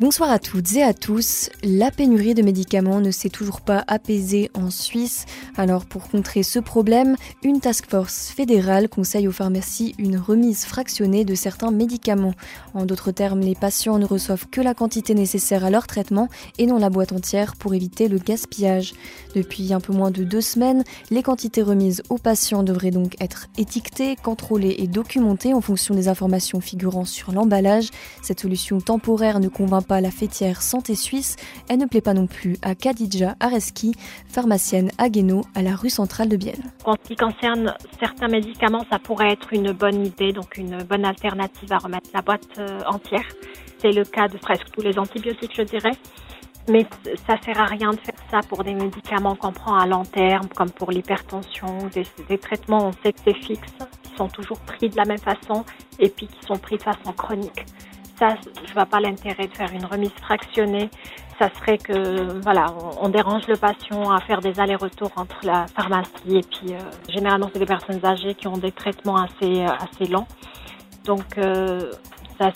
Bonsoir à toutes et à tous. La pénurie de médicaments ne s'est toujours pas apaisée en Suisse. Alors pour contrer ce problème, une task force fédérale conseille aux pharmacies une remise fractionnée de certains médicaments. En d'autres termes, les patients ne reçoivent que la quantité nécessaire à leur traitement et non la boîte entière pour éviter le gaspillage. Depuis un peu moins de deux semaines, les quantités remises aux patients devraient donc être étiquetées, contrôlées et documentées en fonction des informations figurant sur l'emballage. Cette solution temporaire ne convainc la fêtière Santé Suisse, elle ne plaît pas non plus à Khadija Areski, pharmacienne à Guéno, à la rue centrale de Bienne. En ce qui concerne certains médicaments, ça pourrait être une bonne idée, donc une bonne alternative à remettre la boîte euh, entière. C'est le cas de presque tous les antibiotiques, je dirais. Mais ça sert à rien de faire ça pour des médicaments qu'on prend à long terme, comme pour l'hypertension, des, des, traitements, on sait que c'est fixe, qui sont toujours pris de la même façon et puis qui sont pris de façon chronique ça, je vois pas l'intérêt de faire une remise fractionnée. Ça serait que, voilà, on, dérange le patient à faire des allers-retours entre la pharmacie et puis, euh, généralement, c'est des personnes âgées qui ont des traitements assez, euh, assez longs. Donc, euh,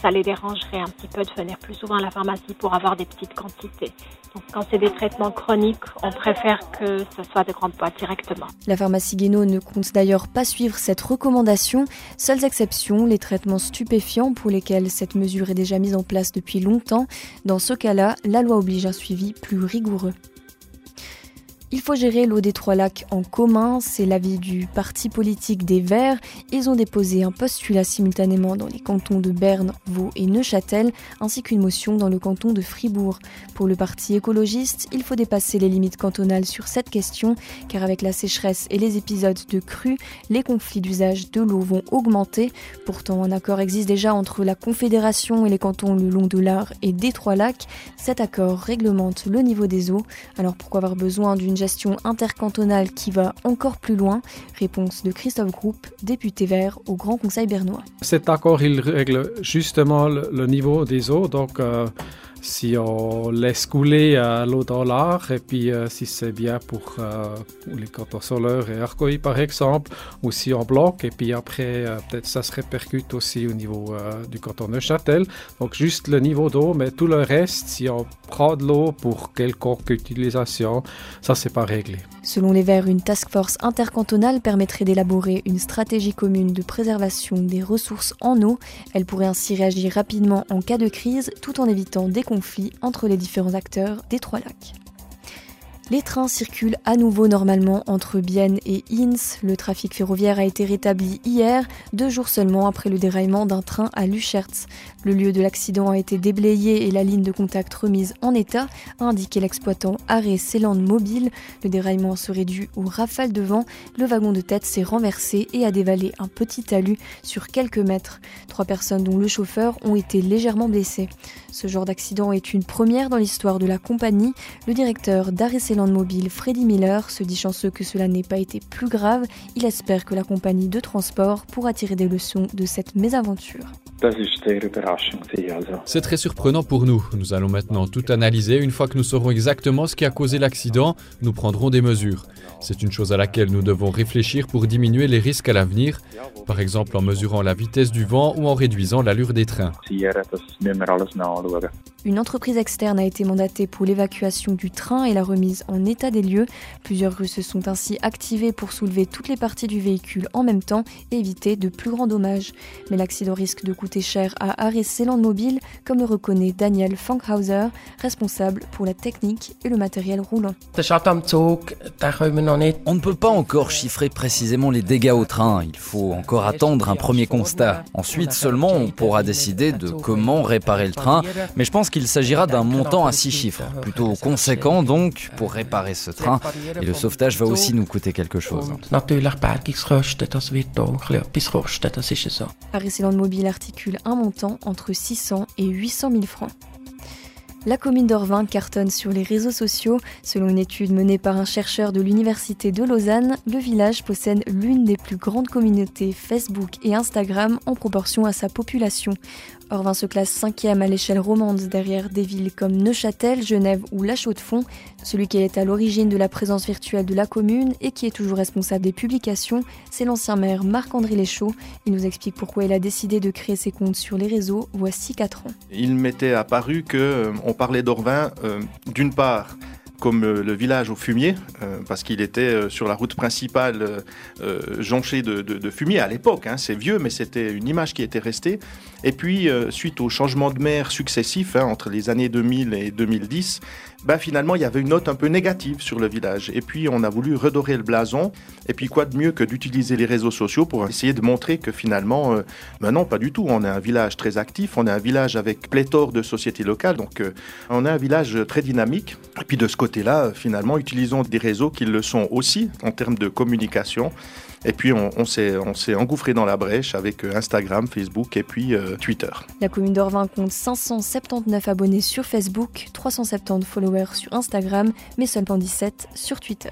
ça, les dérangerait un petit peu de venir plus souvent à la pharmacie pour avoir des petites quantités. Donc quand c'est des traitements chroniques, on préfère que ce soit de grandes boîtes directement. La pharmacie Guéno ne compte d'ailleurs pas suivre cette recommandation. Seules exceptions, les traitements stupéfiants pour lesquels cette mesure est déjà mise en place depuis longtemps. Dans ce cas-là, la loi oblige un suivi plus rigoureux. Il faut gérer l'eau des Trois Lacs en commun, c'est l'avis du parti politique des Verts. Ils ont déposé un postulat simultanément dans les cantons de Berne, Vaud et Neuchâtel, ainsi qu'une motion dans le canton de Fribourg. Pour le parti écologiste, il faut dépasser les limites cantonales sur cette question, car avec la sécheresse et les épisodes de crue, les conflits d'usage de l'eau vont augmenter. Pourtant, un accord existe déjà entre la Confédération et les cantons le long de l'Ar et des Trois Lacs. Cet accord réglemente le niveau des eaux. Alors pourquoi avoir besoin d'une gestion intercantonale qui va encore plus loin Réponse de Christophe Groupe, député vert au Grand Conseil bernois. Cet accord, il règle justement le, niveau des eaux, donc euh, si on laisse couler euh, l'eau dans l'art et puis euh, si c'est bien pour euh, les cantons solaires et Arcoï par exemple, ou si on bloque et puis après peut-être ça se répercute aussi au niveau du canton Neuchâtel. Donc juste le niveau d'eau, mais tout le reste, si on prend de l'eau pour quelconque utilisation, ça c'est pas réglé. Selon les Verts, une task force intercantonale permettrait d'élaborer une stratégie commune de préservation des ressources en eau. Elle pourrait ainsi réagir rapidement en cas de crise tout en évitant des entre les différents acteurs des Trois Lacs. Les trains circulent à nouveau normalement entre Bienne et Inns. Le trafic ferroviaire a été rétabli hier, deux jours seulement après le déraillement d'un train à Luchertz. Le lieu de l'accident a été déblayé et la ligne de contact remise en état, a indiqué l'exploitant Arrêt Céland Mobile. Le déraillement serait dû aux rafales de vent. Le wagon de tête s'est renversé et a dévalé un petit talus sur quelques mètres. Trois personnes, dont le chauffeur, ont été légèrement blessées. Ce genre d'accident est une première dans l'histoire de la compagnie. Le directeur d'Arrêt Land Mobile, Freddy Miller, se dit chanceux que cela n'ait pas été plus grave. Il espère que la compagnie de transport pourra tirer des leçons de cette mésaventure. C'est très surprenant pour nous. Nous allons maintenant tout analyser. Une fois que nous saurons exactement ce qui a causé l'accident, nous prendrons des mesures. C'est une chose à laquelle nous devons réfléchir pour diminuer les risques à l'avenir, par exemple en mesurant la vitesse du vent ou en réduisant l'allure des trains. Une entreprise externe a été mandatée pour l'évacuation du train et la remise en état des lieux. Plusieurs rues se sont ainsi activées pour soulever toutes les parties du véhicule en même temps et éviter de plus grands dommages. Mais l'accident risque de coûter cher à Land Mobile, comme le reconnaît Daniel Fankhauser, responsable pour la technique et le matériel roulant. On ne peut pas encore chiffrer précisément les dégâts au train. Il faut encore attendre un premier constat. Ensuite seulement on pourra décider de comment réparer le train. Mais je pense qu'il s'agira d'un montant à six chiffres, plutôt conséquent donc pour réparer ce train. Et le sauvetage va aussi nous coûter quelque chose. Mobile un montant entre 600 et 800 000 francs. La commune d'Orvin cartonne sur les réseaux sociaux. Selon une étude menée par un chercheur de l'Université de Lausanne, le village possède l'une des plus grandes communautés Facebook et Instagram en proportion à sa population. Orvin se classe cinquième à l'échelle romande derrière des villes comme Neuchâtel, Genève ou La Chaux-de-Fonds. Celui qui est à l'origine de la présence virtuelle de la commune et qui est toujours responsable des publications, c'est l'ancien maire Marc-André Léchaud. Il nous explique pourquoi il a décidé de créer ses comptes sur les réseaux voici 4 ans. Il m'était apparu que euh, on parlait d'Orvin euh, d'une part comme euh, le village au fumier, euh, parce qu'il était euh, sur la route principale jonché de, fumier à l'époque. Hein. c'est vieux, mais c'était une image qui était restée. Et puis, suite aux changements de maire successifs hein, entre les années 2000 et 2010, bah, finalement, il y avait une note un peu négative sur le village. Et puis, on a voulu redorer le blason. Et puis, quoi de mieux que d'utiliser les réseaux sociaux pour essayer de montrer que finalement, ben non, pas du tout. On est un village très actif, on est un village avec pléthore de sociétés locales. Donc, on est un village très dynamique. Et puis, de ce côté-là, finalement, utilisons des réseaux qui le sont aussi en termes de communication. Et puis on, s'est, engouffré dans la brèche avec euh, Instagram, Facebook et puis euh, Twitter. La commune d'Orvin compte 579 abonnés sur Facebook, 370 followers sur Instagram, mais seulement 17 sur Twitter.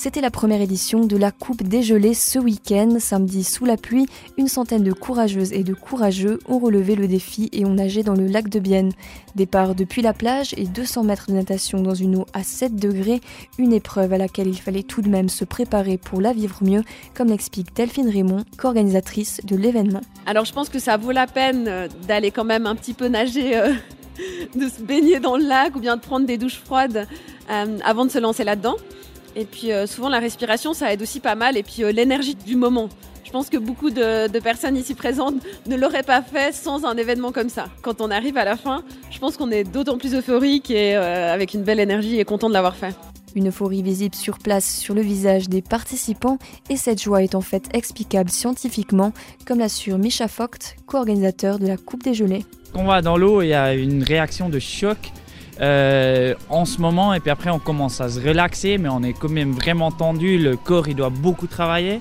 C'était la première édition de la Coupe dégelée ce week-end. Samedi, sous la pluie, une centaine de courageuses et de courageux ont relevé le défi et ont nagé dans le lac de Bienne. Départ depuis la plage et 200 mètres de natation dans une eau à 7 degrés, une épreuve à laquelle il fallait tout de même se préparer pour la vivre mieux, comme l'explique Delphine Raymond, co-organisatrice de l'événement. Alors je pense que ça vaut la peine euh, d'aller quand même un petit peu nager. Euh, de se baigner dans le lac ou bien de prendre des douches froides euh, avant de se lancer là-dedans. Et puis euh, souvent la respiration, ça aide aussi pas mal. Et puis euh, l'énergie du moment. Je pense que beaucoup de, personnes ici présentes ne l'auraient pas fait sans un événement comme ça. Quand on arrive à la fin, je pense qu'on est d'autant plus euphorique et euh, avec une belle énergie et content de l'avoir fait. Une euphorie visible sur place sur le visage des participants et cette joie est en fait explicable scientifiquement, comme l'assure Misha Vogt, co-organisateur de la Coupe des Gelées. Quand on va dans l'eau, il y a une réaction de choc euh, en ce moment et puis après on commence à se relaxer mais on est quand même vraiment tendu, le corps il doit beaucoup travailler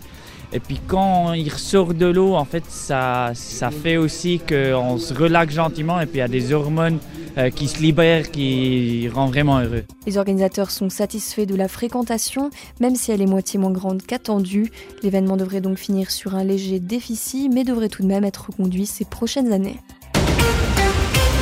et puis quand il ressort de l'eau en fait ça, ça fait aussi qu'on se relaxe gentiment et puis il y a des hormones euh, qui se libèrent qui rend vraiment heureux. Les organisateurs sont satisfaits de la fréquentation même si elle est moitié moins grande qu'attendue. L'événement devrait donc finir sur un léger déficit mais devrait tout de même être reconduit ces prochaines années.